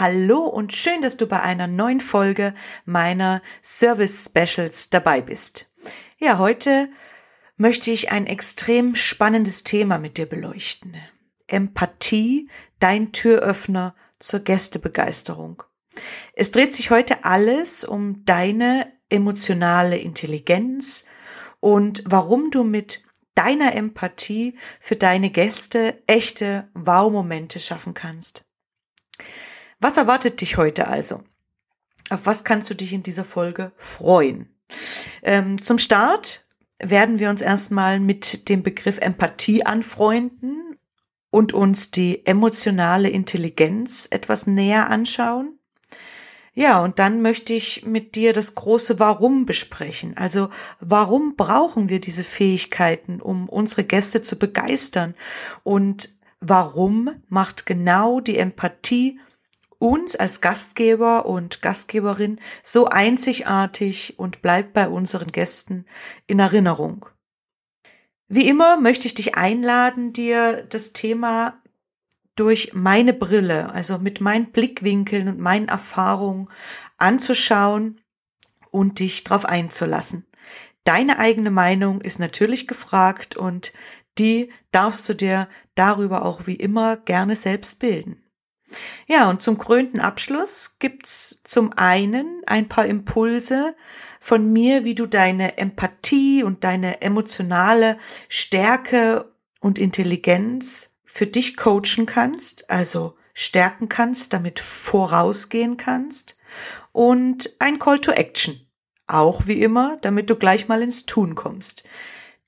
Hallo und schön, dass du bei einer neuen Folge meiner Service Specials dabei bist. Ja, heute möchte ich ein extrem spannendes Thema mit dir beleuchten. Empathie, dein Türöffner zur Gästebegeisterung. Es dreht sich heute alles um deine emotionale Intelligenz und warum du mit deiner Empathie für deine Gäste echte Wow-Momente schaffen kannst. Was erwartet dich heute also? Auf was kannst du dich in dieser Folge freuen? Ähm, zum Start werden wir uns erstmal mit dem Begriff Empathie anfreunden und uns die emotionale Intelligenz etwas näher anschauen. Ja, und dann möchte ich mit dir das große Warum besprechen. Also warum brauchen wir diese Fähigkeiten, um unsere Gäste zu begeistern? Und warum macht genau die Empathie uns als Gastgeber und Gastgeberin so einzigartig und bleibt bei unseren Gästen in Erinnerung. Wie immer möchte ich dich einladen, dir das Thema durch meine Brille, also mit meinen Blickwinkeln und meinen Erfahrungen anzuschauen und dich darauf einzulassen. Deine eigene Meinung ist natürlich gefragt und die darfst du dir darüber auch wie immer gerne selbst bilden. Ja, und zum krönten Abschluss gibt's zum einen ein paar Impulse von mir, wie du deine Empathie und deine emotionale Stärke und Intelligenz für dich coachen kannst, also stärken kannst, damit vorausgehen kannst und ein Call to Action. Auch wie immer, damit du gleich mal ins Tun kommst.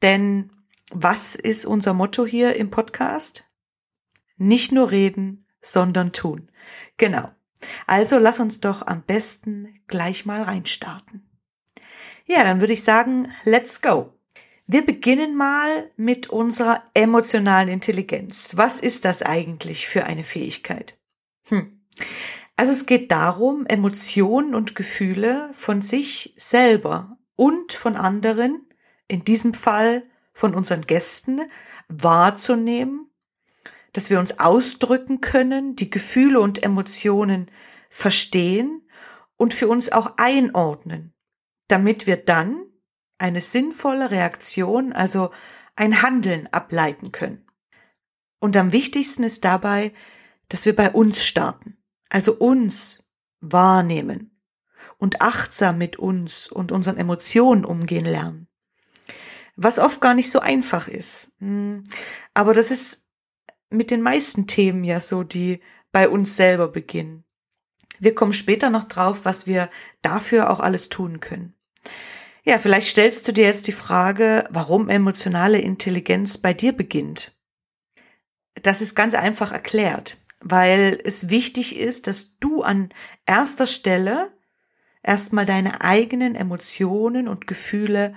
Denn was ist unser Motto hier im Podcast? Nicht nur reden, sondern tun. Genau. Also lass uns doch am besten gleich mal reinstarten. Ja, dann würde ich sagen, let's go. Wir beginnen mal mit unserer emotionalen Intelligenz. Was ist das eigentlich für eine Fähigkeit? Hm. Also es geht darum, Emotionen und Gefühle von sich selber und von anderen, in diesem Fall von unseren Gästen, wahrzunehmen dass wir uns ausdrücken können, die Gefühle und Emotionen verstehen und für uns auch einordnen, damit wir dann eine sinnvolle Reaktion, also ein Handeln ableiten können. Und am wichtigsten ist dabei, dass wir bei uns starten, also uns wahrnehmen und achtsam mit uns und unseren Emotionen umgehen lernen. Was oft gar nicht so einfach ist. Hm, aber das ist mit den meisten Themen ja so, die bei uns selber beginnen. Wir kommen später noch drauf, was wir dafür auch alles tun können. Ja, vielleicht stellst du dir jetzt die Frage, warum emotionale Intelligenz bei dir beginnt. Das ist ganz einfach erklärt, weil es wichtig ist, dass du an erster Stelle erstmal deine eigenen Emotionen und Gefühle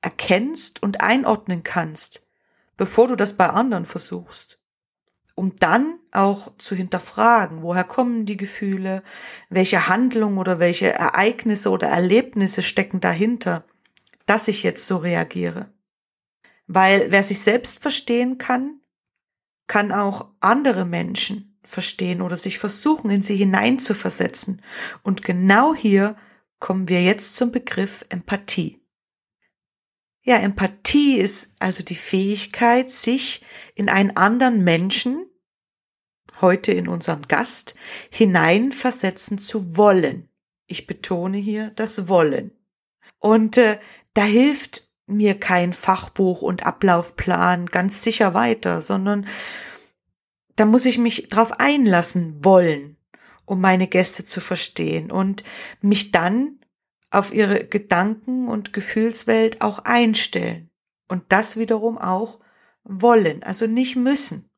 erkennst und einordnen kannst, bevor du das bei anderen versuchst um dann auch zu hinterfragen, woher kommen die Gefühle, welche Handlungen oder welche Ereignisse oder Erlebnisse stecken dahinter, dass ich jetzt so reagiere. Weil wer sich selbst verstehen kann, kann auch andere Menschen verstehen oder sich versuchen, in sie hineinzuversetzen. Und genau hier kommen wir jetzt zum Begriff Empathie. Ja, Empathie ist also die Fähigkeit, sich in einen anderen Menschen, heute in unseren Gast, hineinversetzen zu wollen. Ich betone hier das Wollen. Und äh, da hilft mir kein Fachbuch und Ablaufplan ganz sicher weiter, sondern da muss ich mich drauf einlassen wollen, um meine Gäste zu verstehen und mich dann auf ihre Gedanken und Gefühlswelt auch einstellen Und das wiederum auch wollen, also nicht müssen.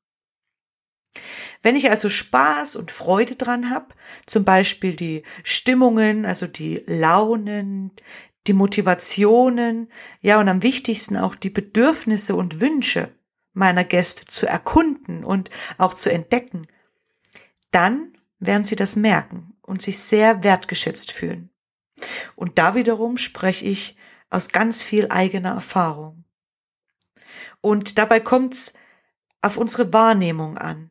Wenn ich also Spaß und Freude dran habe, zum Beispiel die Stimmungen, also die Launen, die Motivationen, ja und am wichtigsten auch die Bedürfnisse und Wünsche meiner Gäste zu erkunden und auch zu entdecken, dann werden sie das merken und sich sehr wertgeschätzt fühlen. Und da wiederum spreche ich aus ganz viel eigener Erfahrung. Und dabei kommt es auf unsere Wahrnehmung an.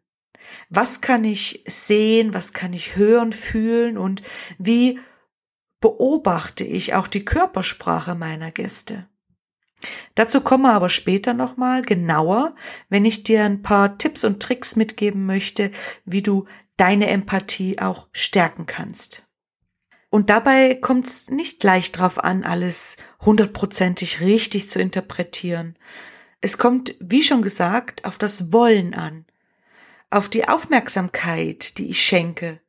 Was kann ich sehen, was kann ich hören, fühlen und wie beobachte ich auch die Körpersprache meiner Gäste? Dazu kommen wir aber später nochmal genauer, wenn ich dir ein paar Tipps und Tricks mitgeben möchte, wie du deine Empathie auch stärken kannst. Und dabei kommt es nicht leicht drauf an, alles hundertprozentig richtig zu interpretieren. Es kommt, wie schon gesagt, auf das Wollen an, auf die Aufmerksamkeit, die ich schenke.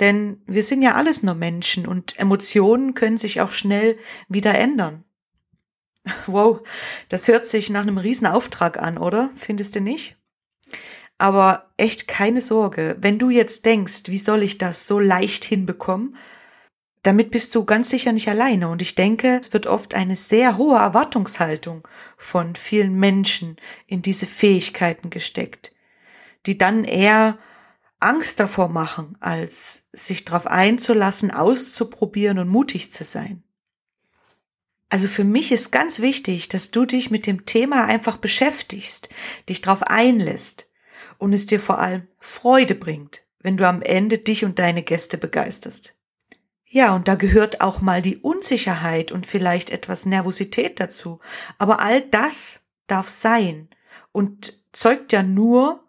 Denn wir sind ja alles nur Menschen und Emotionen können sich auch schnell wieder ändern. Wow, das hört sich nach einem Riesenauftrag an, oder? Findest du nicht? Aber echt keine Sorge, wenn du jetzt denkst, wie soll ich das so leicht hinbekommen, damit bist du ganz sicher nicht alleine. Und ich denke, es wird oft eine sehr hohe Erwartungshaltung von vielen Menschen in diese Fähigkeiten gesteckt, die dann eher Angst davor machen, als sich darauf einzulassen, auszuprobieren und mutig zu sein. Also für mich ist ganz wichtig, dass du dich mit dem Thema einfach beschäftigst, dich darauf einlässt und es dir vor allem Freude bringt, wenn du am Ende dich und deine Gäste begeisterst. Ja, und da gehört auch mal die Unsicherheit und vielleicht etwas Nervosität dazu. Aber all das darf sein und zeugt ja nur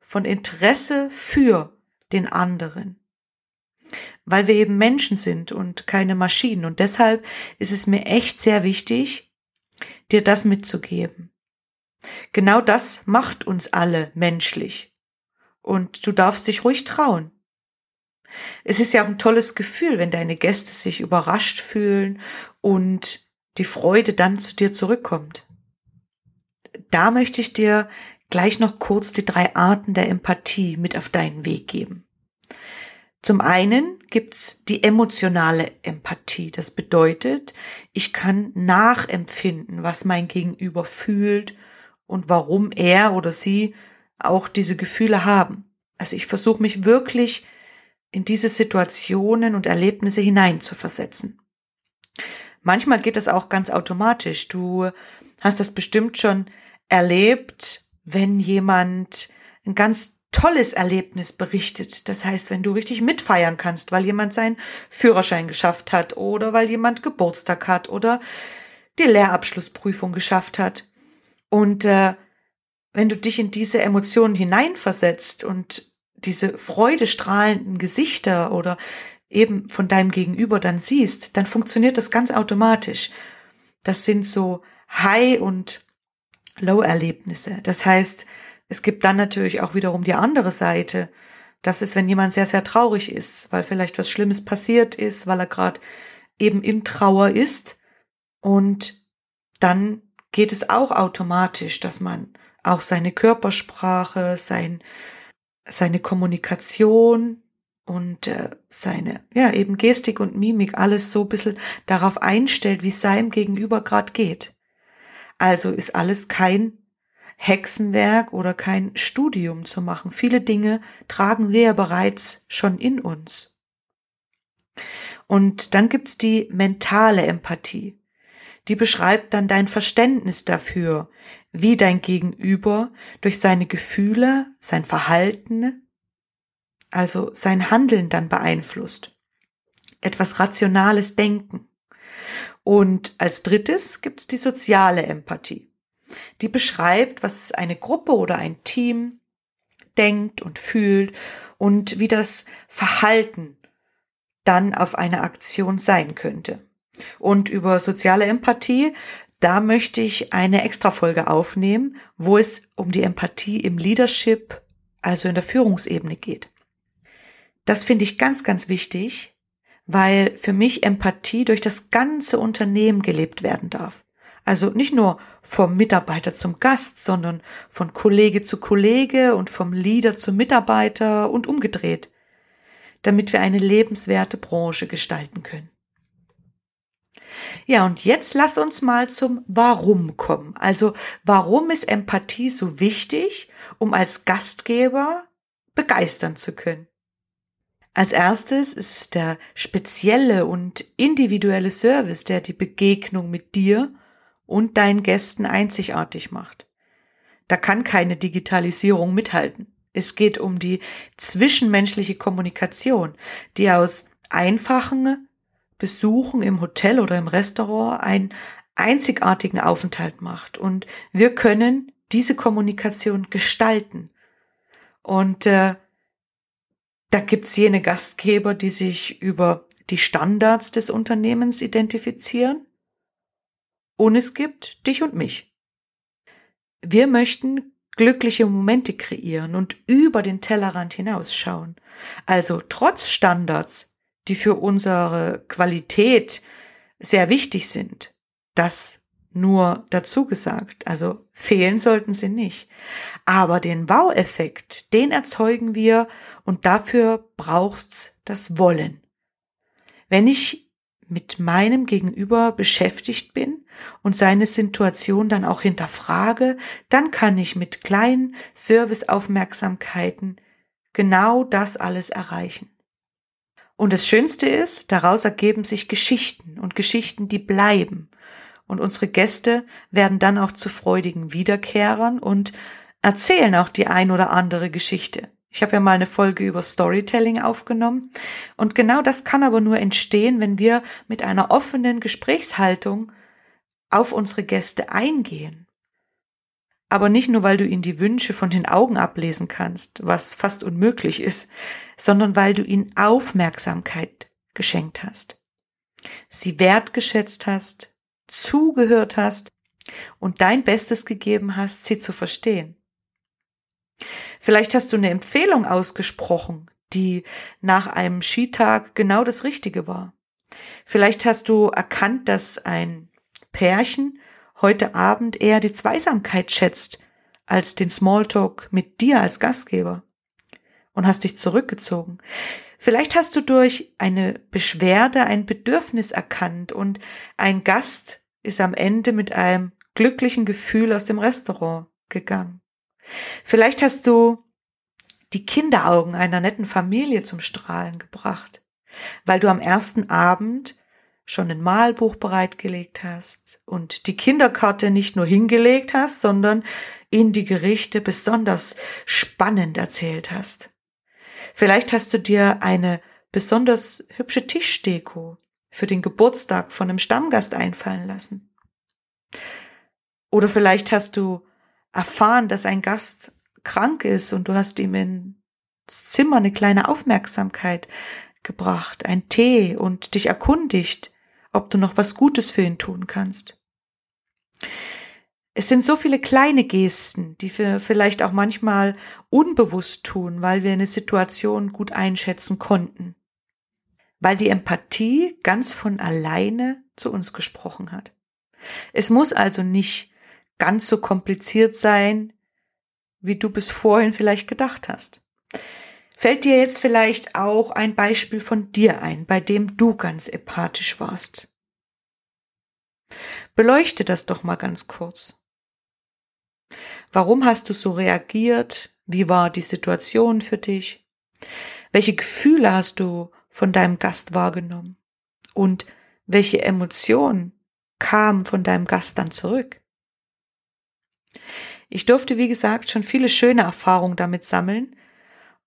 von Interesse für den anderen. Weil wir eben Menschen sind und keine Maschinen. Und deshalb ist es mir echt sehr wichtig, dir das mitzugeben. Genau das macht uns alle menschlich. Und du darfst dich ruhig trauen. Es ist ja auch ein tolles Gefühl, wenn deine Gäste sich überrascht fühlen und die Freude dann zu dir zurückkommt. Da möchte ich dir gleich noch kurz die drei Arten der Empathie mit auf deinen Weg geben. Zum einen gibt's die emotionale Empathie. Das bedeutet, ich kann nachempfinden, was mein Gegenüber fühlt und warum er oder sie auch diese Gefühle haben. Also ich versuche mich wirklich in diese Situationen und Erlebnisse hineinzuversetzen. Manchmal geht das auch ganz automatisch. Du hast das bestimmt schon erlebt, wenn jemand ein ganz tolles Erlebnis berichtet. Das heißt, wenn du richtig mitfeiern kannst, weil jemand seinen Führerschein geschafft hat oder weil jemand Geburtstag hat oder die Lehrabschlussprüfung geschafft hat. Und äh, wenn du dich in diese Emotionen hineinversetzt und diese freudestrahlenden Gesichter oder eben von deinem Gegenüber dann siehst, dann funktioniert das ganz automatisch. Das sind so High- und Low-Erlebnisse. Das heißt, es gibt dann natürlich auch wiederum die andere Seite. Das ist, wenn jemand sehr, sehr traurig ist, weil vielleicht was Schlimmes passiert ist, weil er gerade eben in Trauer ist. Und dann geht es auch automatisch, dass man auch seine Körpersprache, sein seine Kommunikation und äh, seine, ja, eben Gestik und Mimik alles so ein bisschen darauf einstellt, wie es seinem Gegenüber gerade geht. Also ist alles kein Hexenwerk oder kein Studium zu machen. Viele Dinge tragen wir ja bereits schon in uns. Und dann gibt's die mentale Empathie. Die beschreibt dann dein Verständnis dafür, wie dein Gegenüber durch seine Gefühle, sein Verhalten, also sein Handeln dann beeinflusst. Etwas rationales Denken. Und als drittes gibt es die soziale Empathie. Die beschreibt, was eine Gruppe oder ein Team denkt und fühlt und wie das Verhalten dann auf eine Aktion sein könnte. Und über soziale Empathie da möchte ich eine Extrafolge aufnehmen, wo es um die Empathie im Leadership, also in der Führungsebene geht. Das finde ich ganz, ganz wichtig, weil für mich Empathie durch das ganze Unternehmen gelebt werden darf. Also nicht nur vom Mitarbeiter zum Gast, sondern von Kollege zu Kollege und vom Leader zum Mitarbeiter und umgedreht, damit wir eine lebenswerte Branche gestalten können. Ja, und jetzt lass uns mal zum Warum kommen. Also, warum ist Empathie so wichtig, um als Gastgeber begeistern zu können? Als erstes ist es der spezielle und individuelle Service, der die Begegnung mit dir und deinen Gästen einzigartig macht. Da kann keine Digitalisierung mithalten. Es geht um die zwischenmenschliche Kommunikation, die aus einfachen Besuchen im Hotel oder im Restaurant einen einzigartigen Aufenthalt macht. Und wir können diese Kommunikation gestalten. Und äh, da gibt's jene Gastgeber, die sich über die Standards des Unternehmens identifizieren und es gibt dich und mich. Wir möchten glückliche Momente kreieren und über den Tellerrand hinausschauen. Also trotz Standards, die für unsere Qualität sehr wichtig sind, das nur dazu gesagt. Also fehlen sollten sie nicht. Aber den Wow-Effekt, den erzeugen wir und dafür braucht's das Wollen. Wenn ich mit meinem Gegenüber beschäftigt bin und seine Situation dann auch hinterfrage, dann kann ich mit kleinen Serviceaufmerksamkeiten genau das alles erreichen. Und das Schönste ist, daraus ergeben sich Geschichten und Geschichten, die bleiben. Und unsere Gäste werden dann auch zu freudigen Wiederkehrern und erzählen auch die ein oder andere Geschichte. Ich habe ja mal eine Folge über Storytelling aufgenommen. Und genau das kann aber nur entstehen, wenn wir mit einer offenen Gesprächshaltung auf unsere Gäste eingehen. Aber nicht nur, weil du ihnen die Wünsche von den Augen ablesen kannst, was fast unmöglich ist, sondern weil du ihnen Aufmerksamkeit geschenkt hast, sie wertgeschätzt hast, zugehört hast und dein Bestes gegeben hast, sie zu verstehen. Vielleicht hast du eine Empfehlung ausgesprochen, die nach einem Skitag genau das Richtige war. Vielleicht hast du erkannt, dass ein Pärchen heute Abend eher die Zweisamkeit schätzt als den Smalltalk mit dir als Gastgeber und hast dich zurückgezogen. Vielleicht hast du durch eine Beschwerde ein Bedürfnis erkannt und ein Gast ist am Ende mit einem glücklichen Gefühl aus dem Restaurant gegangen. Vielleicht hast du die Kinderaugen einer netten Familie zum Strahlen gebracht, weil du am ersten Abend schon ein Malbuch bereitgelegt hast und die Kinderkarte nicht nur hingelegt hast, sondern ihnen die Gerichte besonders spannend erzählt hast. Vielleicht hast du dir eine besonders hübsche Tischdeko für den Geburtstag von einem Stammgast einfallen lassen. Oder vielleicht hast du erfahren, dass ein Gast krank ist und du hast ihm ins Zimmer eine kleine Aufmerksamkeit gebracht, ein Tee und dich erkundigt, ob du noch was Gutes für ihn tun kannst. Es sind so viele kleine Gesten, die wir vielleicht auch manchmal unbewusst tun, weil wir eine Situation gut einschätzen konnten. Weil die Empathie ganz von alleine zu uns gesprochen hat. Es muss also nicht ganz so kompliziert sein, wie du bis vorhin vielleicht gedacht hast. Fällt dir jetzt vielleicht auch ein Beispiel von dir ein, bei dem du ganz empathisch warst? Beleuchte das doch mal ganz kurz. Warum hast du so reagiert? Wie war die Situation für dich? Welche Gefühle hast du von deinem Gast wahrgenommen? Und welche Emotionen kamen von deinem Gast dann zurück? Ich durfte, wie gesagt, schon viele schöne Erfahrungen damit sammeln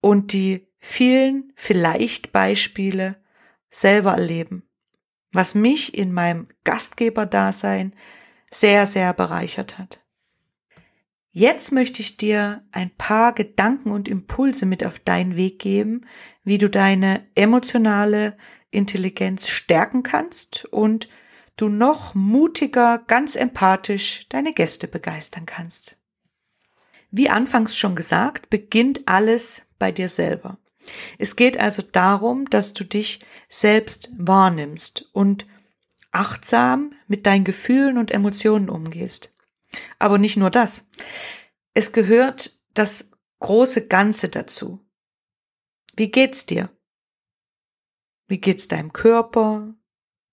und die vielen vielleicht Beispiele selber erleben, was mich in meinem Gastgeberdasein sehr, sehr bereichert hat. Jetzt möchte ich dir ein paar Gedanken und Impulse mit auf deinen Weg geben, wie du deine emotionale Intelligenz stärken kannst und du noch mutiger, ganz empathisch deine Gäste begeistern kannst. Wie anfangs schon gesagt, beginnt alles bei dir selber. Es geht also darum, dass du dich selbst wahrnimmst und achtsam mit deinen Gefühlen und Emotionen umgehst. Aber nicht nur das. Es gehört das große Ganze dazu. Wie geht's dir? Wie geht's deinem Körper?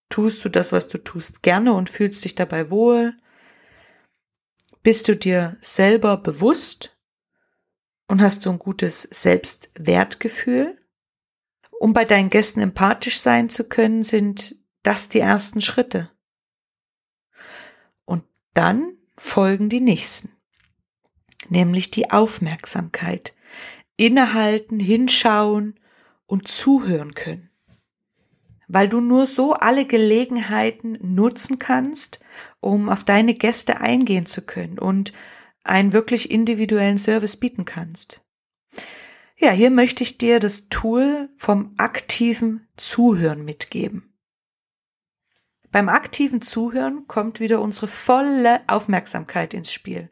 Tust du das, was du tust, gerne und fühlst dich dabei wohl? Bist du dir selber bewusst und hast du ein gutes Selbstwertgefühl? Um bei deinen Gästen empathisch sein zu können, sind das die ersten Schritte. Und dann folgen die nächsten, nämlich die Aufmerksamkeit, innehalten, hinschauen und zuhören können weil du nur so alle Gelegenheiten nutzen kannst, um auf deine Gäste eingehen zu können und einen wirklich individuellen Service bieten kannst. Ja, hier möchte ich dir das Tool vom aktiven Zuhören mitgeben. Beim aktiven Zuhören kommt wieder unsere volle Aufmerksamkeit ins Spiel.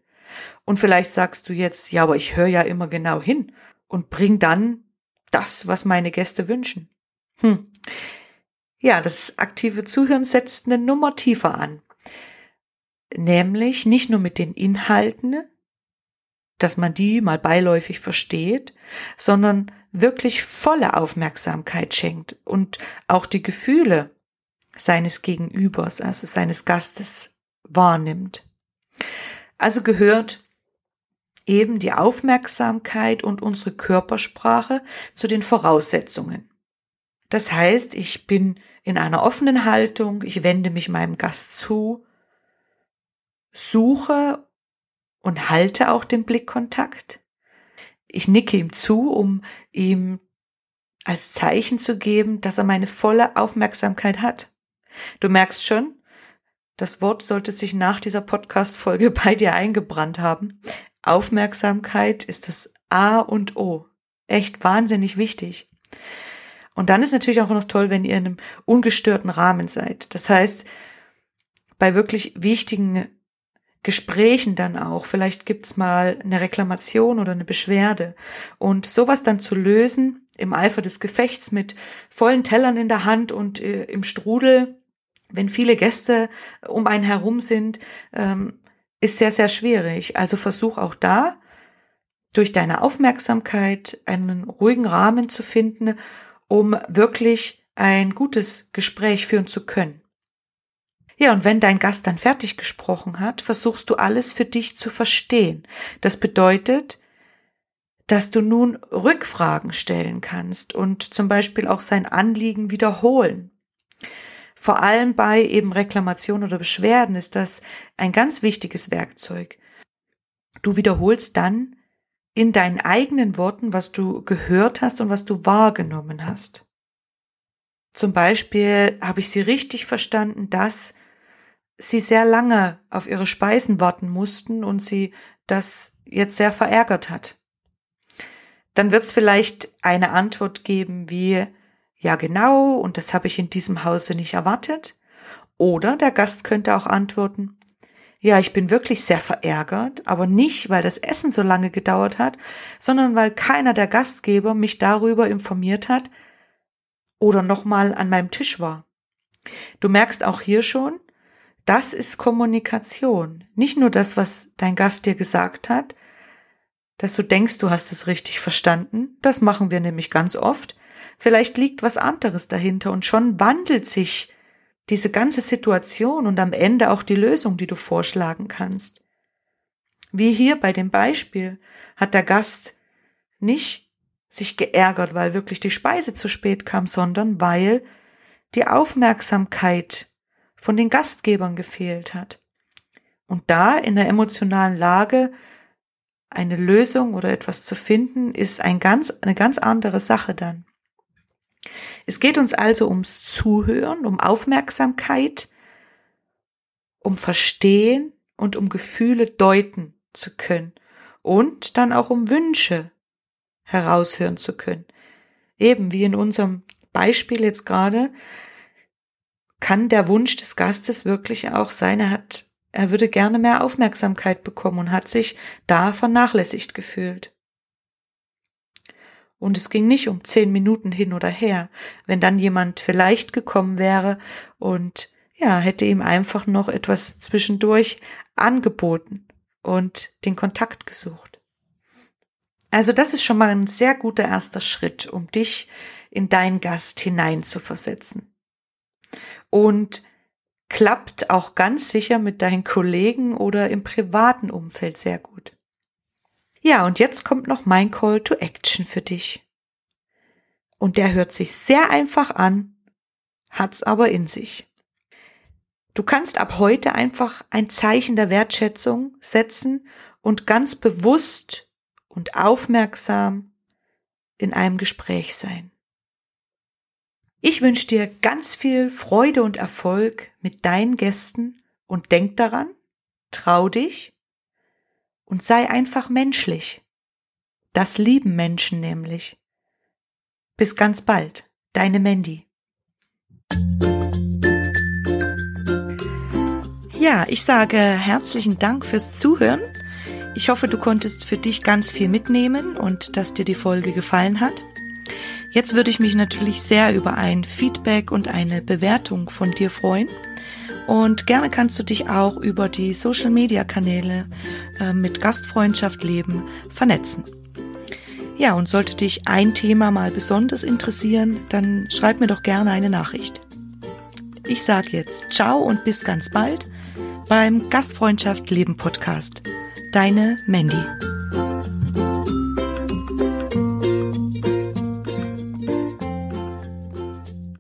Und vielleicht sagst du jetzt, ja, aber ich höre ja immer genau hin und bring dann das, was meine Gäste wünschen. Hm. Ja, das aktive Zuhören setzt eine Nummer tiefer an. Nämlich nicht nur mit den Inhalten, dass man die mal beiläufig versteht, sondern wirklich volle Aufmerksamkeit schenkt und auch die Gefühle seines Gegenübers, also seines Gastes wahrnimmt. Also gehört eben die Aufmerksamkeit und unsere Körpersprache zu den Voraussetzungen. Das heißt, ich bin in einer offenen Haltung, ich wende mich meinem Gast zu, suche und halte auch den Blickkontakt. Ich nicke ihm zu, um ihm als Zeichen zu geben, dass er meine volle Aufmerksamkeit hat. Du merkst schon, das Wort sollte sich nach dieser Podcast-Folge bei dir eingebrannt haben. Aufmerksamkeit ist das A und O. Echt wahnsinnig wichtig. Und dann ist natürlich auch noch toll, wenn ihr in einem ungestörten Rahmen seid. Das heißt, bei wirklich wichtigen Gesprächen dann auch, vielleicht gibt's mal eine Reklamation oder eine Beschwerde. Und sowas dann zu lösen im Eifer des Gefechts mit vollen Tellern in der Hand und äh, im Strudel, wenn viele Gäste um einen herum sind, ähm, ist sehr, sehr schwierig. Also versuch auch da, durch deine Aufmerksamkeit einen ruhigen Rahmen zu finden um wirklich ein gutes Gespräch führen zu können. Ja, und wenn dein Gast dann fertig gesprochen hat, versuchst du alles für dich zu verstehen. Das bedeutet, dass du nun Rückfragen stellen kannst und zum Beispiel auch sein Anliegen wiederholen. Vor allem bei eben Reklamation oder Beschwerden ist das ein ganz wichtiges Werkzeug. Du wiederholst dann in deinen eigenen Worten, was du gehört hast und was du wahrgenommen hast. Zum Beispiel habe ich sie richtig verstanden, dass sie sehr lange auf ihre Speisen warten mussten und sie das jetzt sehr verärgert hat. Dann wird es vielleicht eine Antwort geben wie ja genau und das habe ich in diesem Hause nicht erwartet. Oder der Gast könnte auch antworten ja, ich bin wirklich sehr verärgert, aber nicht, weil das Essen so lange gedauert hat, sondern weil keiner der Gastgeber mich darüber informiert hat oder nochmal an meinem Tisch war. Du merkst auch hier schon, das ist Kommunikation. Nicht nur das, was dein Gast dir gesagt hat, dass du denkst, du hast es richtig verstanden. Das machen wir nämlich ganz oft. Vielleicht liegt was anderes dahinter und schon wandelt sich diese ganze Situation und am Ende auch die Lösung, die du vorschlagen kannst. Wie hier bei dem Beispiel hat der Gast nicht sich geärgert, weil wirklich die Speise zu spät kam, sondern weil die Aufmerksamkeit von den Gastgebern gefehlt hat. Und da in der emotionalen Lage eine Lösung oder etwas zu finden, ist ein ganz, eine ganz andere Sache dann. Es geht uns also ums Zuhören, um Aufmerksamkeit, um Verstehen und um Gefühle deuten zu können und dann auch um Wünsche heraushören zu können. Eben wie in unserem Beispiel jetzt gerade, kann der Wunsch des Gastes wirklich auch sein, er hat, er würde gerne mehr Aufmerksamkeit bekommen und hat sich da vernachlässigt gefühlt. Und es ging nicht um zehn Minuten hin oder her. Wenn dann jemand vielleicht gekommen wäre und ja, hätte ihm einfach noch etwas zwischendurch angeboten und den Kontakt gesucht. Also das ist schon mal ein sehr guter erster Schritt, um dich in deinen Gast hineinzuversetzen. Und klappt auch ganz sicher mit deinen Kollegen oder im privaten Umfeld sehr gut. Ja, und jetzt kommt noch mein Call to Action für dich. Und der hört sich sehr einfach an, hat's aber in sich. Du kannst ab heute einfach ein Zeichen der Wertschätzung setzen und ganz bewusst und aufmerksam in einem Gespräch sein. Ich wünsche dir ganz viel Freude und Erfolg mit deinen Gästen und denk daran, trau dich und sei einfach menschlich. Das lieben Menschen nämlich. Bis ganz bald, deine Mandy. Ja, ich sage herzlichen Dank fürs Zuhören. Ich hoffe, du konntest für dich ganz viel mitnehmen und dass dir die Folge gefallen hat. Jetzt würde ich mich natürlich sehr über ein Feedback und eine Bewertung von dir freuen. Und gerne kannst du dich auch über die Social Media Kanäle äh, mit Gastfreundschaft leben vernetzen. Ja, und sollte dich ein Thema mal besonders interessieren, dann schreib mir doch gerne eine Nachricht. Ich sage jetzt ciao und bis ganz bald beim Gastfreundschaft Leben Podcast. Deine Mandy.